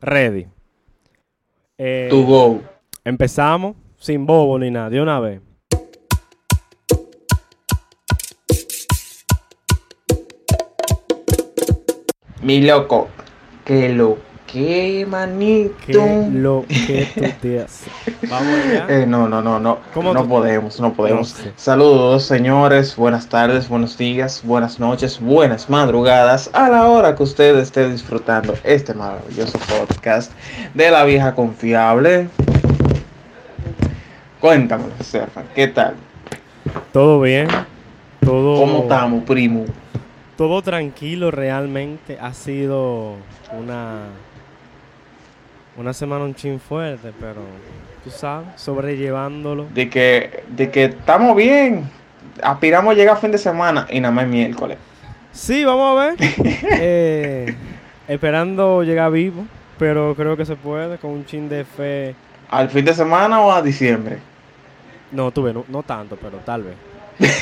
Ready. Eh, Tu go. Empezamos sin bobo ni nada, de una vez. Mi loco. Que lo que, manito. ¿Qué lo que tú te haces? Vamos allá. Eh, no, no, no, no. ¿Cómo no tú- podemos, no podemos. No sé. Saludos, señores. Buenas tardes, buenos días, buenas noches, buenas madrugadas. A la hora que usted esté disfrutando este maravilloso podcast de la vieja confiable. Cuéntame, Stefan, ¿qué tal? Todo bien. Todo, ¿Cómo estamos, primo? todo tranquilo realmente. Ha sido una, una semana un chin fuerte, pero tú sabes, sobrellevándolo. De que, de que estamos bien. Aspiramos a llegar a fin de semana y nada más es miércoles. Sí, vamos a ver. Eh, esperando llegar vivo, pero creo que se puede con un chin de fe. ¿Al fin de semana o a diciembre? No, tuve, no, no tanto, pero tal vez.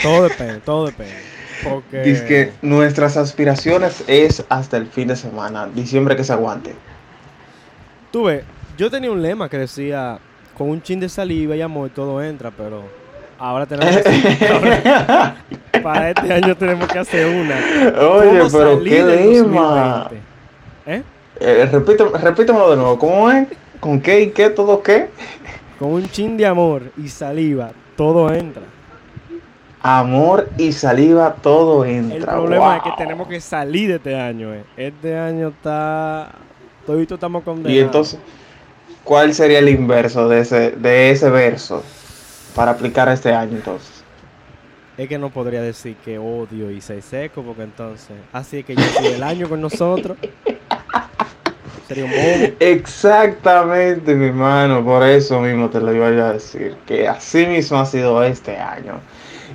Todo depende, todo depende. Porque Dice que nuestras aspiraciones es hasta el fin de semana, diciembre que se aguante. Tuve, yo tenía un lema que decía con un chin de saliva y amor todo entra, pero ahora tenemos que ahora, para este año tenemos que hacer una. Oye, ¿Cómo pero salir qué lema. 2020? ¿Eh? Eh, repítemelo de nuevo, ¿cómo es? ¿Con qué y qué? ¿Todo qué? Con un chin de amor y saliva todo entra. Amor y saliva, todo El entra. problema es que tenemos que salir de este año. eh. Este año está. Todito estamos condenados. Y entonces, ¿cuál sería el inverso de ese, de ese verso para aplicar este año entonces? Es que no podría decir que odio y soy seco, porque entonces. Así es que yo soy el año con nosotros. Sería un bobo. Exactamente, mi hermano, por eso mismo te lo iba a decir, que así mismo ha sido este año.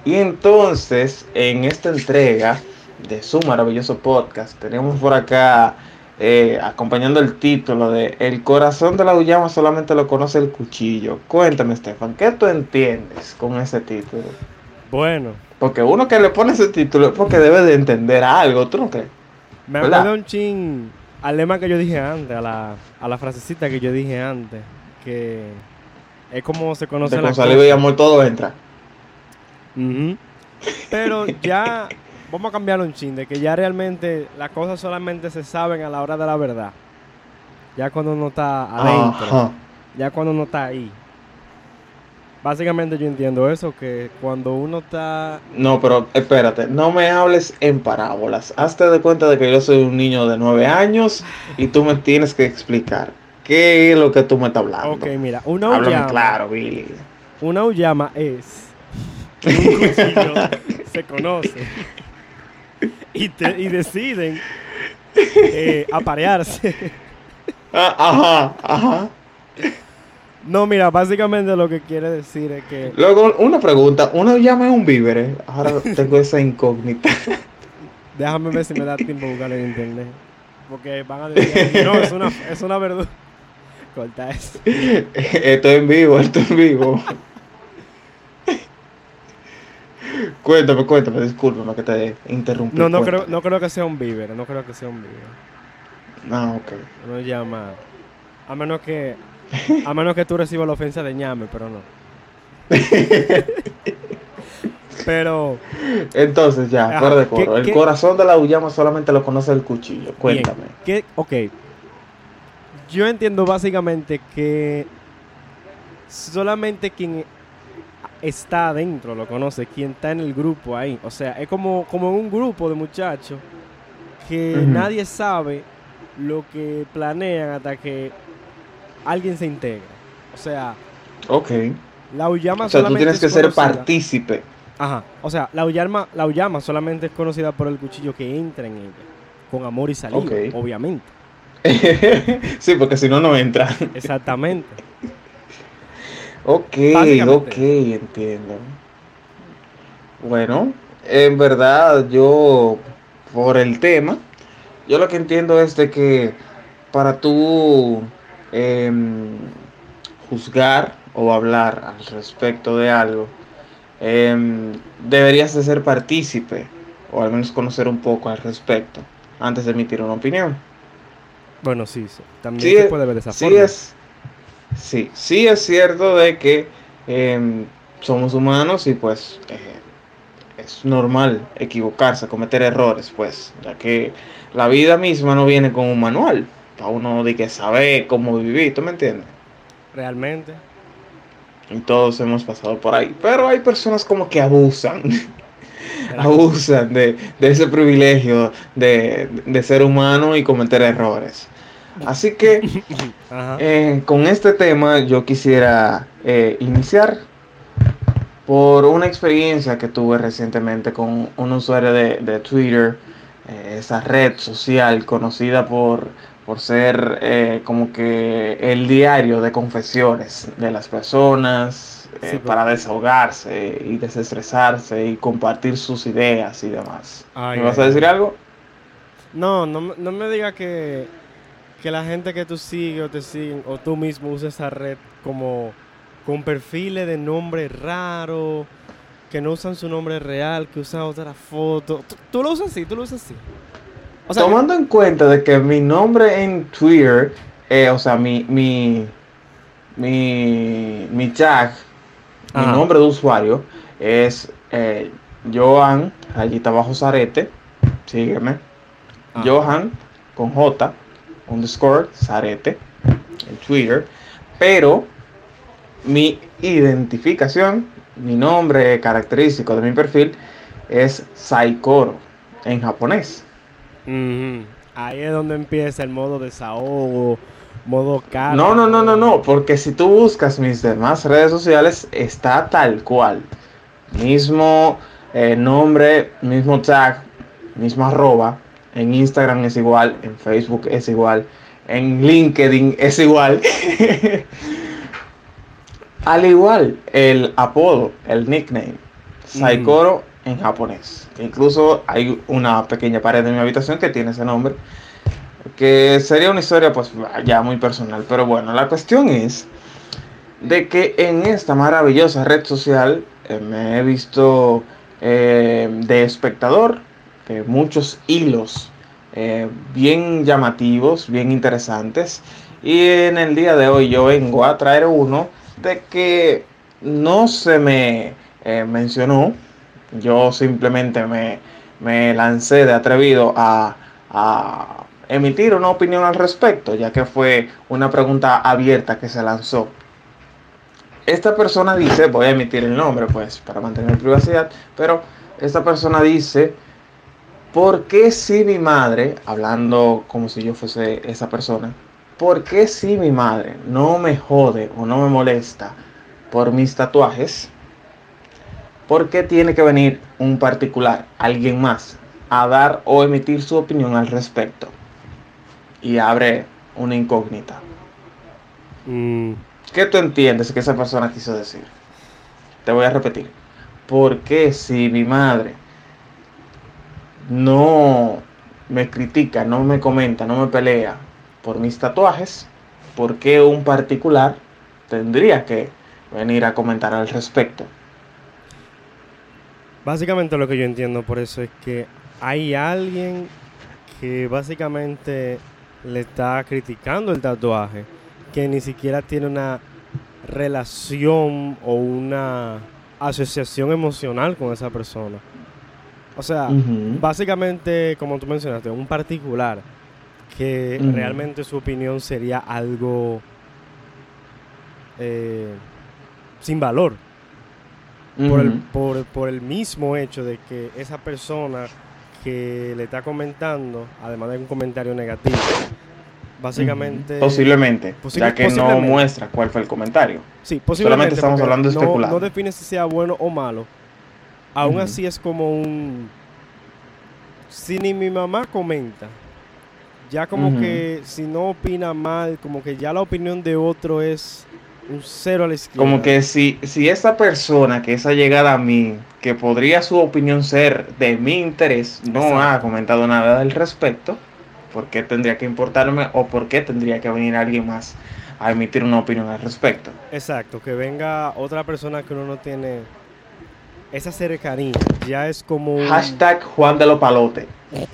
Y entonces, en esta entrega de su maravilloso podcast, tenemos por acá, eh, acompañando el título de El corazón de la Uyama solamente lo conoce el cuchillo. Cuéntame, Estefan, ¿qué tú entiendes con ese título? Bueno, Porque uno que le pone ese título es porque debe de entender algo, ¿tú no crees? me acuerdo un chin al lema que yo dije antes, a la, a la frasecita que yo dije antes, que es como se conoce la con saliva y amor todo entra. Ujú. Pero ya vamos a cambiarlo un chin, de que ya realmente las cosas solamente se saben a la hora de la verdad. Ya cuando uno está adentro, Ajá. ya cuando uno está ahí. Básicamente yo entiendo eso, que cuando uno está... No, pero espérate, no me hables en parábolas. Hazte de cuenta de que yo soy un niño de nueve años y tú me tienes que explicar qué es lo que tú me estás hablando. Ok, mira, una Háblame uyama, claro, Billy. una uyama es que un cuchillo se conoce y, te- y deciden eh, aparearse. Ah, ajá, ajá. No, mira, básicamente lo que quiere decir es que Luego, una pregunta, ¿una llama es un víver? Ahora tengo esa incógnita. Déjame ver si me da tiempo buscarlo en internet. Porque van a decir, no, es una, es una verdura. Corta eso. esto es en vivo, esto es en vivo. Cuéntame, cuéntame, discúlpame que te interrumpí. No, no creo, no creo que sea un víver, no creo que sea un víver. Ah, ok. Uno llama. A menos que. A menos que tú recibas la ofensa de ñame, pero no. Pero. Entonces ya, Ajá, fuera de ¿qué- coro. El qué- corazón de la Uyama solamente lo conoce el cuchillo. Cuéntame. Bien, ¿qué- ok. Yo entiendo básicamente que. Solamente quien está adentro lo conoce, quien está en el grupo ahí. O sea, es como, como un grupo de muchachos que nadie sabe lo que planean hasta que alguien se integra. O sea, Ok. la Uyama O sea, tú solamente tienes es que ser partícipe. Ajá. O sea, la Uyama, la Uyama solamente es conocida por el cuchillo que entra en ella. Con amor y saliva, Ok. obviamente. sí, porque si no, no entra. Exactamente. Ok, ok, entiendo. Bueno, en verdad, yo, por el tema, yo lo que entiendo es de que para tú em, juzgar o hablar al respecto de algo, em, deberías de ser partícipe o al menos conocer un poco al respecto antes de emitir una opinión. Bueno, sí, sí. también se puede ver esa sí forma. Es, sí, sí es cierto de que em, somos humanos y pues eh, es normal equivocarse, cometer errores, pues, ya que la vida misma no viene con un manual, para uno de que saber cómo vivir, ¿tú me entiendes? Realmente. Y todos hemos pasado por ahí, pero hay personas como que abusan, abusan de, de ese privilegio de, de ser humano y cometer errores. Así que. Eh, con este tema yo quisiera eh, iniciar por una experiencia que tuve recientemente con un usuario de, de Twitter, eh, esa red social conocida por, por ser como que el diario de confesiones de las personas Sí, para desahogarse y desestresarse y compartir sus ideas y demás. Ay, ¿Me vas a decir ay. algo? No, no, me- no me digas que, que la gente que tú sigues o te siguen o tú mismo usas esa red como con perfiles de nombre raro, que no usan su nombre real, que usan otra foto. ¿Tú, tú lo usas así? ¿Tú lo usas así? O sea, Tomando en cuenta de que mi nombre en Twitter, eh, o sea, mi, mi, mi, mi tag, mi nombre de usuario es eh, Johan, rayita bajo Zarete, sígueme, Ajá. Johan con J, underscore Zarete, en Twitter, pero mi identificación, mi nombre característico de mi perfil es Saikoro en japonés. ahí es donde empieza el modo desahogo, modo cara. No, no, no, no, no, porque si tú buscas mis demás redes sociales, está tal cual. Mismo eh, nombre, mismo tag, mismo arroba. En Instagram es igual, en Facebook es igual, en LinkedIn es igual. Al igual, el apodo, el nickname, Saikoro en japonés. Incluso hay una pequeña pared en mi habitación que tiene ese nombre que sería una historia pues ya muy personal, pero bueno, la cuestión es de que en esta maravillosa red social eh, me he visto eh, de espectador de muchos hilos eh, bien llamativos, bien interesantes y en el día de hoy yo vengo a traer uno de que no se me eh, mencionó, yo simplemente me, me lancé de atrevido a, a emitir una opinión al respecto, ya que fue una pregunta abierta que se lanzó. Esta persona dice, voy a emitir el nombre pues para mantener privacidad, pero esta persona dice, ¿por qué si mi madre, hablando como si yo fuese esa persona, ¿por qué si mi madre no me jode o no me molesta por mis tatuajes? ¿Por qué tiene que venir un particular, alguien más, a dar o emitir su opinión al respecto? Y abre una incógnita. Mm, ¿Qué tú entiendes que esa persona quiso decir? Te voy a repetir. ¿Por qué si mi madre no me critica, no me comenta, no me pelea por mis tatuajes, por qué un particular tendría que venir a comentar al respecto? Básicamente lo que yo entiendo por eso es que hay alguien que básicamente le está criticando el tatuaje, que ni siquiera tiene una relación o una asociación emocional con esa persona. O sea, básicamente, como tú mencionaste, un particular que realmente su opinión sería algo eh, sin valor por, el, por, por el mismo hecho de que esa persona que le está comentando, además de un comentario negativo, básicamente... Posiblemente, posible- ya que no muestra cuál fue el comentario. Sí, posiblemente. estamos porque hablando de no- especular. No, define si sea bueno o malo. Aún así es como un... Si ni mi mamá comenta, ya como que si no opina mal, como que ya la opinión de otro es un cero a la izquierda. Como que si, si esa persona que esa llegada a mí, que podría su opinión ser de mi interés, no Exacto. ha comentado nada al respecto, ¿por qué tendría que importarme o por qué tendría que venir alguien más a emitir una opinión al respecto? Exacto, que venga otra persona que uno no tiene esa cercanía. Ya es como un... Hashtag Juan de los Palotes.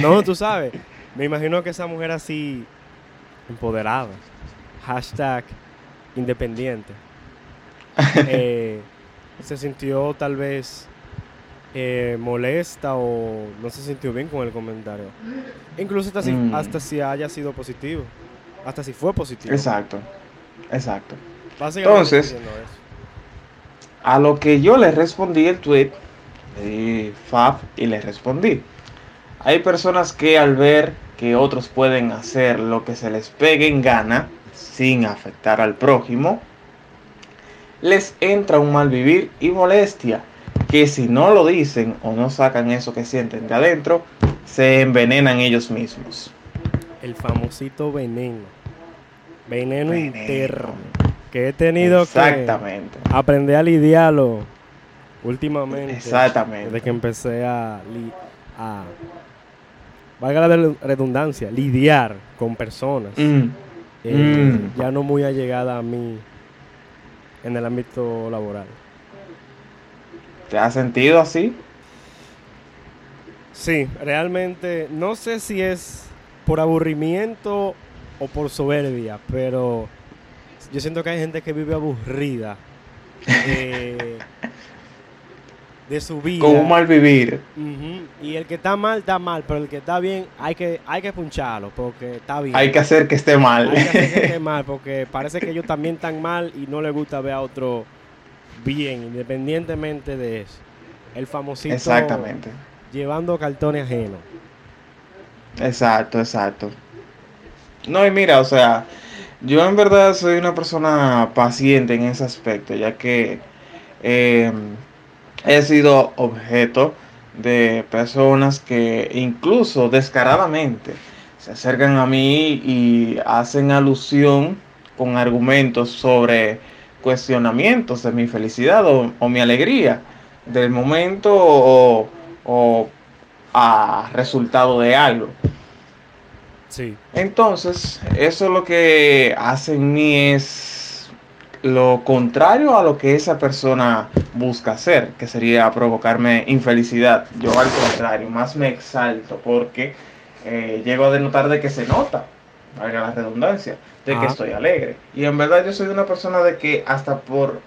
No, tú sabes. Me imagino que esa mujer así, empoderada, hashtag independiente, eh, se sintió tal vez eh, molesta o no se sintió bien con el comentario. Incluso hasta si, Mm. hasta si haya sido positivo. Hasta si fue positivo. Exacto, exacto. Entonces. A lo que yo le respondí el tweet, di fab y le respondí. Hay personas que al ver que otros pueden hacer lo que se les pegue en gana, sin afectar al prójimo, les entra un mal vivir y molestia, que si no lo dicen o no sacan eso que sienten de adentro, se envenenan ellos mismos. El famosito veneno. Veneno, Veneno. interno. Que he tenido Exactamente. que aprender a lidiarlo últimamente. Exactamente. Desde que empecé a, li- a valga la redundancia, lidiar con personas. Mm, eh, Mm. Ya no muy allegada a mí en el ámbito laboral. ¿Te has sentido así? Sí, realmente no sé si es por aburrimiento o por soberbia, pero yo siento que hay gente que vive aburrida eh, de su vida. Con un mal vivir. Y el que está mal, está mal, pero el que está bien, hay que, hay que puncharlo porque está bien. Hay que hacer que esté mal. Hay que hacer que esté mal porque parece que ellos también están mal y no les gusta ver a otro bien, independientemente de eso. El famosito Exactamente. llevando cartones ajenos. Exacto, exacto. No, y mira, o sea, yo en verdad soy una persona paciente en ese aspecto, ya que eh, he sido objeto de personas que incluso descaradamente se acercan a mí y hacen alusión con argumentos sobre cuestionamientos de mi felicidad o, mi alegría del momento o a resultado de algo. Sí. Entonces, eso lo que hace en mí es lo contrario a lo que esa persona busca hacer, que sería provocarme infelicidad. Yo al contrario, más me exalto porque eh, llego a denotar de que se nota, valga la redundancia, de que estoy alegre. Y en verdad yo soy una persona de que hasta por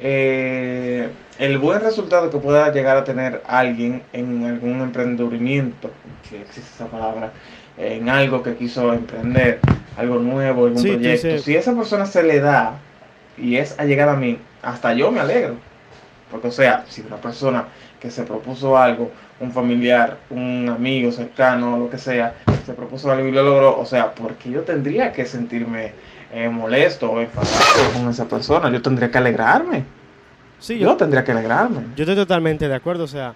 eh, el buen resultado que pueda llegar a tener alguien en algún emprendimiento, si existe esa palabra, en algo que quiso emprender, algo nuevo, algún Sí, tú proyecto, si esa persona se le da y es allegada a mí, hasta yo me alegro. Porque, o sea, si una persona que se propuso algo, un familiar, un amigo cercano, lo que sea, se propuso algo y lo logró, o sea, porque yo tendría que sentirme eh, molesto o enfadado con esa persona? Yo tendría que alegrarme. Sí, Yo yo, tendría que alegrarme. yo estoy totalmente de acuerdo. O sea,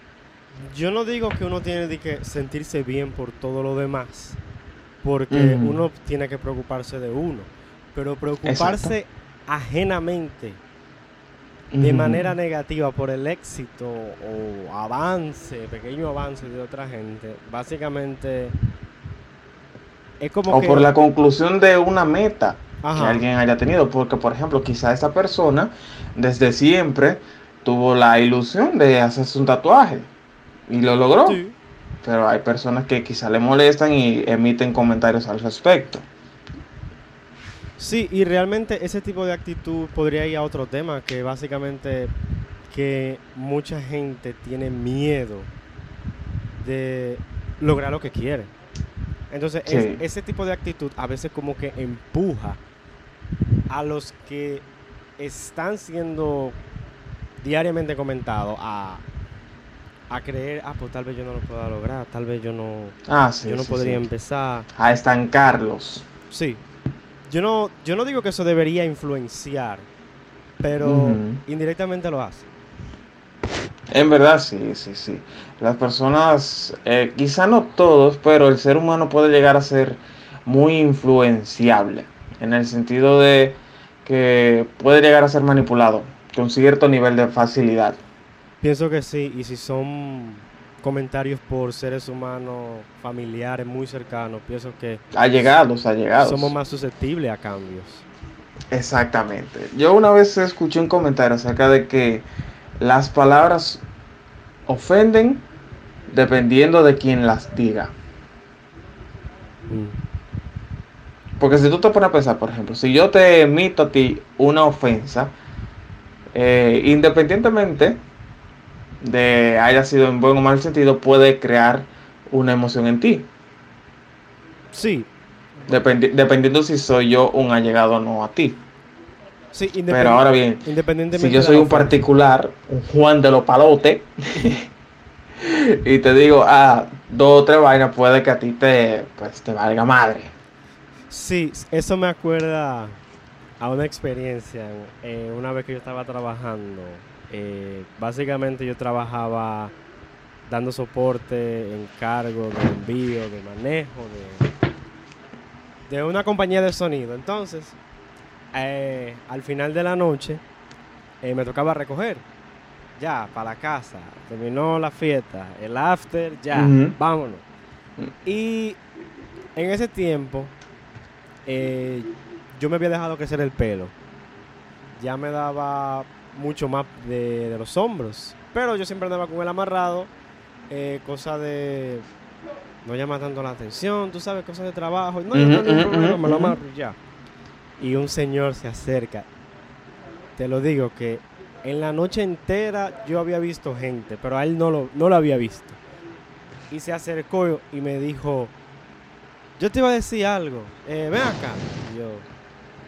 yo no digo que uno tiene que sentirse bien por todo lo demás, porque uno tiene que preocuparse de uno, pero preocuparse ajenamente de manera negativa por el éxito o avance, pequeño avance de otra gente, básicamente es como O que por la conclusión de una meta que alguien haya tenido. Porque, por ejemplo, quizá esta persona desde siempre tuvo la ilusión de hacerse un tatuaje y lo logró. Sí. Pero hay personas que quizá le molestan y emiten comentarios al respecto. Sí, y realmente ese tipo de actitud podría ir a otro tema, que básicamente que mucha gente tiene miedo de lograr lo que quiere. Entonces, es- ese tipo de actitud a veces como que empuja a los que están siendo diariamente comentados a, a creer, ah, pues tal vez yo no lo pueda lograr, tal vez yo no, Ah, sí. yo no sí, podría sí. empezar. A estancarlos. Sí. Yo no, yo no digo que eso debería influenciar, pero indirectamente lo hace. En verdad, sí, sí, sí. Las personas, eh, quizá no todos, pero el ser humano puede llegar a ser muy influenciable. En el sentido de que puede llegar a ser manipulado con cierto nivel de facilidad. Pienso que sí, y si son comentarios por seres humanos, familiares muy cercanos, pienso que Allegados, allegados. somos más susceptibles a cambios. Exactamente. Yo una vez escuché un comentario acerca de que las palabras ofenden dependiendo de quien las diga. Porque si tú te pones a pensar, por ejemplo, si yo te emito a ti una ofensa, eh, independientemente de haya sido en buen o mal sentido, puede crear una emoción en ti. Sí. dependiendo si soy yo un allegado o no a ti. Sí, Pero ahora bien, si yo soy un particular, un Juan de los palotes, y te digo, ah, dos o tres vainas, puede que a ti te, pues, te valga madre. Sí, eso me acuerda a una experiencia. Eh, una vez que yo estaba trabajando, eh, básicamente yo trabajaba dando soporte, encargo de envío, de manejo, de, de una compañía de sonido. Entonces, eh, al final de la noche eh, me tocaba recoger. Ya, para la casa. Terminó la fiesta. El after, ya, vámonos. Y en ese tiempo, eh, yo me había dejado crecer el pelo. Ya me daba mucho más de, los hombros. Pero yo siempre andaba con el amarrado. cosa de no llama tanto la atención, tú sabes, cosas de trabajo. No, no, no, me lo amarro ya y un señor se acerca. Te lo digo que en la noche entera yo había visto gente, pero a él no lo, no lo había visto. Y se acercó y me dijo, yo te iba a decir algo, eh, ven acá. yo,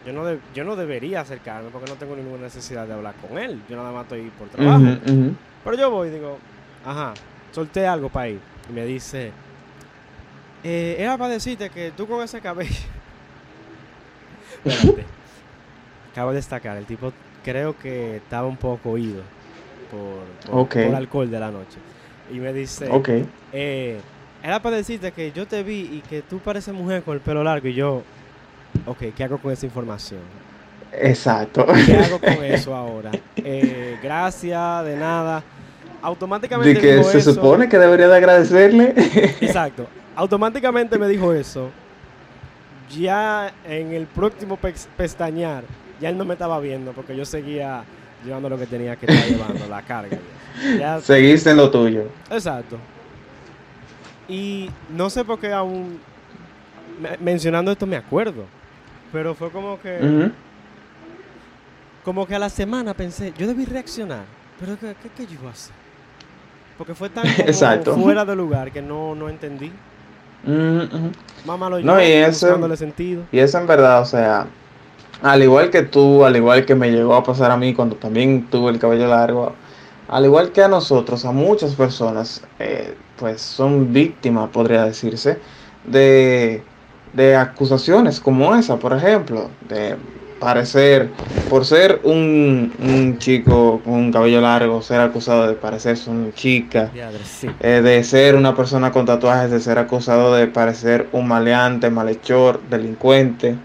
yo no, yo no debería acercarme porque no tengo ninguna necesidad de hablar con él. Yo nada más estoy por trabajo. Pero yo voy y digo, ajá, solté algo para ir. Y me dice, eh, era para decirte que tú con ese cabello Acabo de destacar, el tipo creo que estaba un poco oído por, el alcohol de la noche. Y me dice, eh, era para decirte que yo te vi y que tú pareces mujer con el pelo largo. Y yo, ok, ¿qué hago con esa información? Exacto. ¿Qué hago con eso ahora? Eh, gracias, de nada. Automáticamente. De que se supone que debería de agradecerle. Exacto. Automáticamente me dijo eso ya en el próximo pestañear, ya él no me estaba viendo porque yo seguía llevando lo que tenía que estar llevando, la carga. Ya, Seguiste en lo tuyo. Exacto. Y no sé por qué aún mencionando esto me acuerdo, pero fue como que como que a la semana pensé, yo debí reaccionar, pero ¿qué, qué, yo iba a hacer? Porque fue tan fuera de lugar que no, no entendí. Mamá lo no, y eso, sentido. Y eso en verdad, o sea, al igual que tú, al igual que me llegó a pasar a mí cuando también tuve el cabello largo, al igual que a nosotros, a muchas personas, eh, pues son víctimas, podría decirse, de, de acusaciones como esa, por ejemplo, de parecer, por ser un, chico con un cabello largo, ser acusado de parecer una chica, eh, de ser una persona con tatuajes, de ser acusado de parecer un maleante, malhechor, delincuente,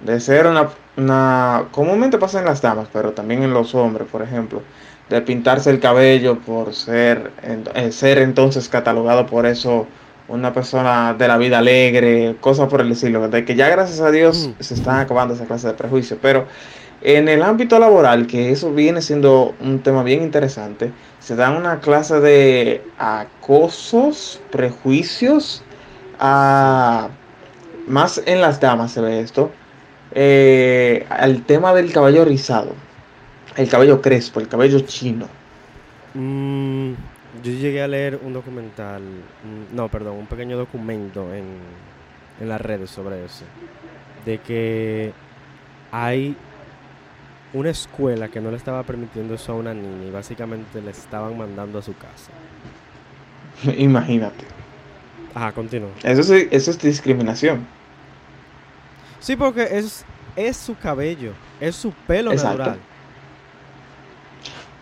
de ser una, una, comúnmente pasa en las damas, pero también en los hombres, por ejemplo, de pintarse el cabello por ser, eh, ser entonces catalogado por eso una persona de la vida alegre, cosas por el estilo, de que ya gracias a Dios mm. se están acabando esa clase de prejuicios, pero en el ámbito laboral, que eso viene siendo un tema bien interesante, se dan una clase de acosos, prejuicios, más en las damas se ve esto, eh, al tema del cabello rizado, el cabello crespo, el cabello chino. Mm, yo llegué a leer un documental, no, perdón, un pequeño documento en, en las redes sobre eso. De que hay una escuela que no le estaba permitiendo eso a una niña y básicamente le estaban mandando a su casa. Imagínate. Ajá, continúa. Eso es, eso es discriminación. Sí, porque es, es su cabello, es su pelo natural.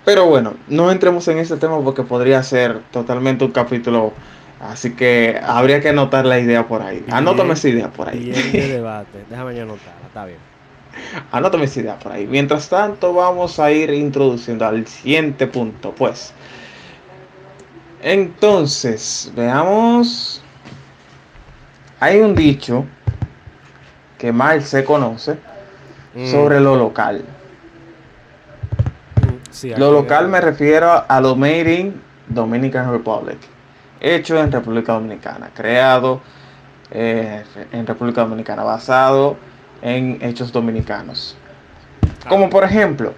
Pero bueno, no entremos en ese tema porque podría ser totalmente un capítulo. Así que habría que anotar la idea por ahí. Anótame esa idea por ahí. de debate. Déjame yo anotarla, está bien. Anótame esa idea por ahí. Mientras tanto, vamos a ir introduciendo al siguiente punto, pues. Entonces, veamos. Hay un dicho que mal se conoce mm. sobre lo local lo local me refiero a lo Made in Dominican Republic, hecho en República Dominicana, creado eh, en República Dominicana, basado en hechos dominicanos. Como por ejemplo,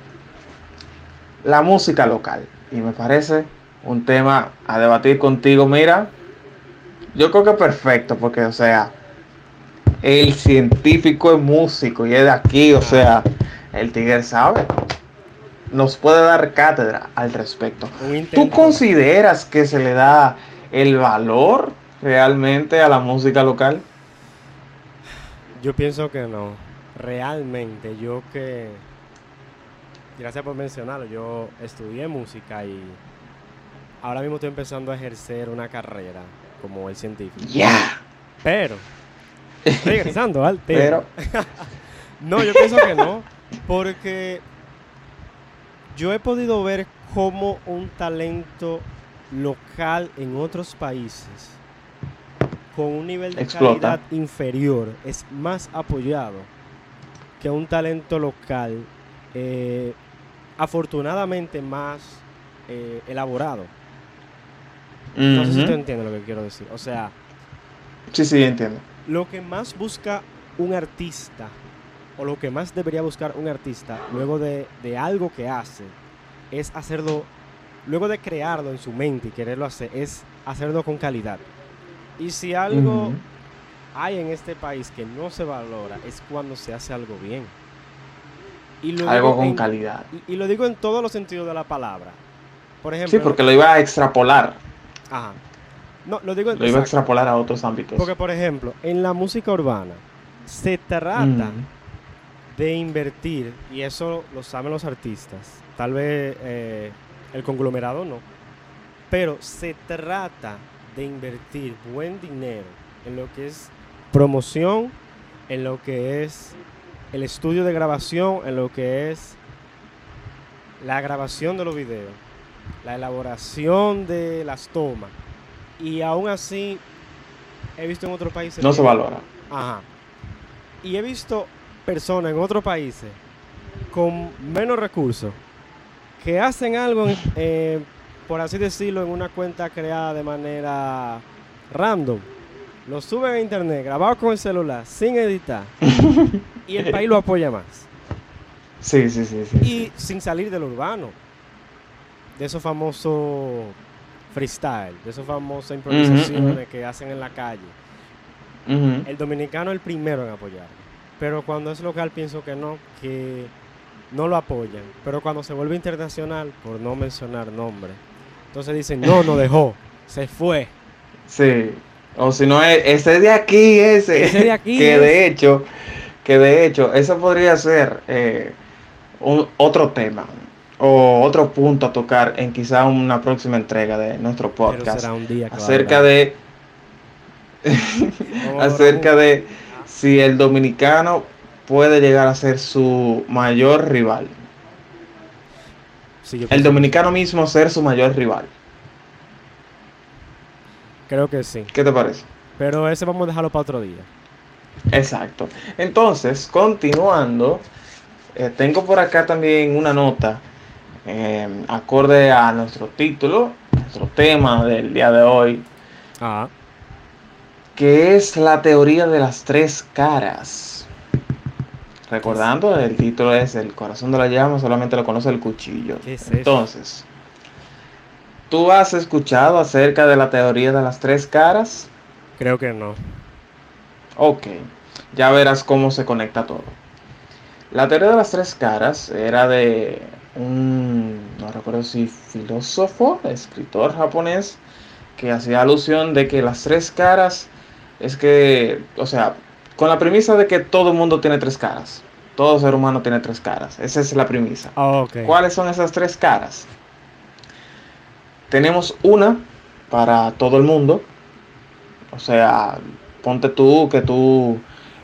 la música local. Y me parece un tema a debatir contigo. Mira, yo creo que perfecto, porque, o sea, el científico es músico y es de aquí, o sea, el tigre sabe. Nos puede dar cátedra al respecto. ¿Tú consideras que se le da el valor realmente a la música local? Yo pienso que no. Realmente, yo que gracias por mencionarlo. Yo estudié música y ahora mismo estoy empezando a ejercer una carrera como el científico. Ya. Pero, regresando al tema. Pero. no, yo pienso que no, porque yo he podido ver cómo un talento local en otros países con un nivel de calidad inferior es más apoyado que un talento local eh, afortunadamente más eh, elaborado. No sé si tú entiendes lo que quiero decir. O sea... Sí, sí, entiendo. Lo que más busca un artista, o lo que más debería buscar un artista luego de, algo que hace, es hacerlo, luego de crearlo en su mente y quererlo hacer, es hacerlo con calidad. Y si algo hay en este país que no se valora, es cuando se hace algo bien. Algo con calidad. Y, lo digo en todos los sentidos de la palabra. Por ejemplo, sí, porque lo iba a extrapolar. Ajá. No, lo digo Lo iba a extrapolar a otros ámbitos. Porque, por ejemplo, en la música urbana se trata mm. De invertir, y eso lo saben los artistas, tal vez eh, el conglomerado no, pero se trata de invertir buen dinero en lo que es promoción, en lo que es el estudio de grabación en lo que es la grabación de los videos, la elaboración de las tomas. Y aún así, he visto en otros países... No se valora. Ajá. Y he visto personas en otros países con menos recursos que hacen algo, eh, por así decirlo, en una cuenta creada de manera random. Lo suben a internet, grabado con el celular, sin editar. y el país lo apoya más. Sí, sí, sí, sí. Y sin salir del urbano. De esos famosos freestyle, de esas famosas improvisaciones que hacen en la calle. El dominicano es el primero en apoyar. Pero cuando es local pienso que no, que no lo apoyan. Pero cuando se vuelve internacional, por no mencionar nombre, entonces dicen, no, no dejó, se fue. Sí. O si no, ese de aquí, ese. Ese de aquí. que de hecho, que de hecho, eso podría ser eh, un, otro tema o otro punto a tocar en quizá una próxima entrega de nuestro podcast. acerca de. acerca de si el dominicano puede llegar a ser su mayor rival. el dominicano mismo ser su mayor rival. Creo que sí. ¿Qué te parece? Pero ese vamos a dejarlo para otro día. Exacto. Entonces, continuando, eh, tengo por acá también una nota em, acorde a nuestro título, nuestro tema del día de hoy, ah. Que es la teoría de las tres caras. Recordando, el título es El corazón de la llama, solamente lo conoce el cuchillo. Entonces, ¿Tú has escuchado acerca de la teoría de las tres caras? Creo que no. Ok, ya verás cómo se conecta todo. La teoría de las tres caras era de un, no recuerdo si filósofo, escritor japonés, que hacía alusión de que las tres caras es que, o sea, con la premisa de que todo el mundo tiene tres caras. Todo ser humano tiene tres caras. Esa es la premisa. Ah, ¿Cuáles son esas tres caras? Tenemos una para todo el mundo. O sea, ponte tú que tú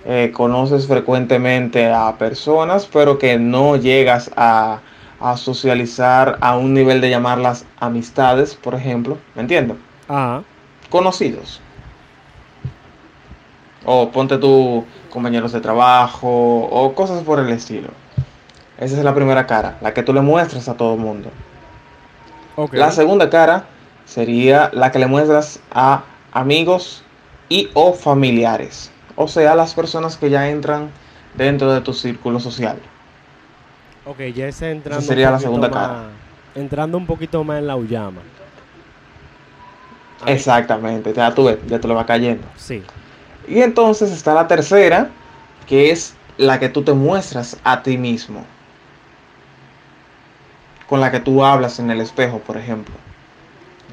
eh, conoces frecuentemente a personas, pero que no llegas a, socializar a un nivel de llamarlas amistades, por ejemplo. ¿Me entiendes? Ajá. Conocidos. O ponte tú compañeros de trabajo o cosas por el estilo. Esa es la primera cara, la que tú le muestras a todo el mundo. La segunda cara sería la que le muestras a amigos y o familiares. O sea, las personas que ya entran dentro de tu círculo social. Ok, ya es entrando. Esa sería la segunda más- cara. Entrando un poquito más en la Uyama. Ahí- Exactamente, ya tú ves, ya te lo va cayendo. Sí. Y entonces está la tercera, que es la que tú te muestras a ti mismo. Con la que tú hablas en el espejo, por ejemplo.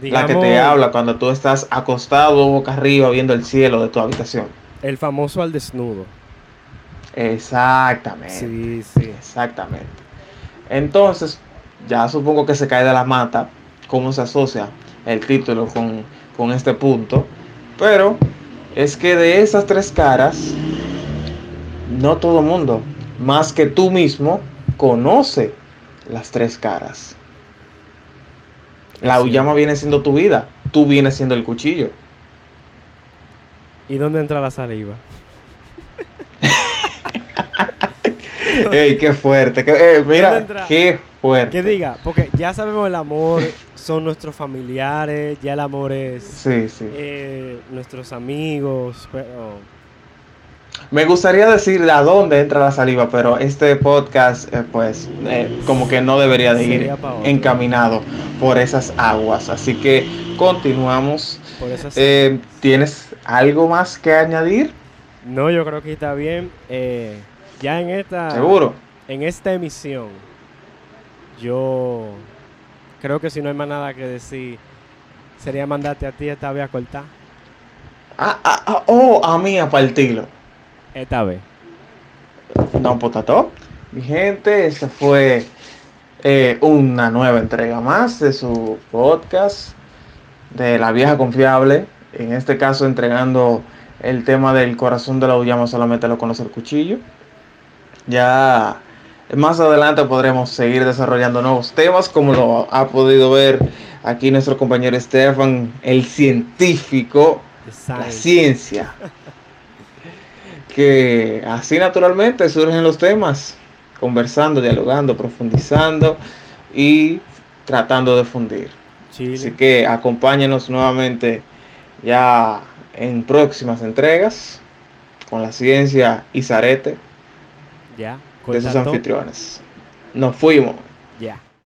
la que te habla cuando tú estás acostado boca arriba viendo el cielo de tu habitación. El famoso al desnudo. Exactamente. Sí, sí. Exactamente. Entonces, ya supongo que se cae de la mata cómo se asocia el título con, con este punto. Pero es que de esas tres caras, no todo mundo, más que tú mismo, conoce las tres caras. La Sí. Viene siendo tu vida, tú vienes siendo el cuchillo. ¿Y dónde entra la saliva? ¡Ey, qué fuerte! qué- eh, ¿Dónde mira, qué fuerte. Que diga, porque ya sabemos el amor son nuestros familiares, ya el amor es Sí, sí. eh, nuestros amigos, pero Me gustaría decir a dónde entra la saliva, pero este podcast, eh, pues, eh, como que no debería de ir encaminado por esas aguas. Así que continuamos. por eso es- Eh, ¿Tienes algo más que añadir? No, yo creo que está bien. ya en esta Seguro. en esta emisión, yo creo que si no hay más nada que decir, sería mandarte a ti esta vez a cortar. Ah, ah, ah, oh, a mí a partirlo. Esta vez. No, potato. Mi gente, esta fue eh, una nueva entrega más de su podcast de la vieja confiable. En este caso, entregando el tema del corazón de la Uyama solamente lo conoce el cuchillo. Ya más adelante podremos seguir desarrollando nuevos temas, como lo ha podido ver aquí nuestro compañero Stefan, el científico la ciencia. Que así naturalmente surgen los temas, conversando, dialogando, profundizando y tratando de fundir. Chile. Así que acompáñenos nuevamente ya en próximas entregas con la ciencia y Zarete Ya. De sus corta todo. anfitriones. Nos fuimos. Ya.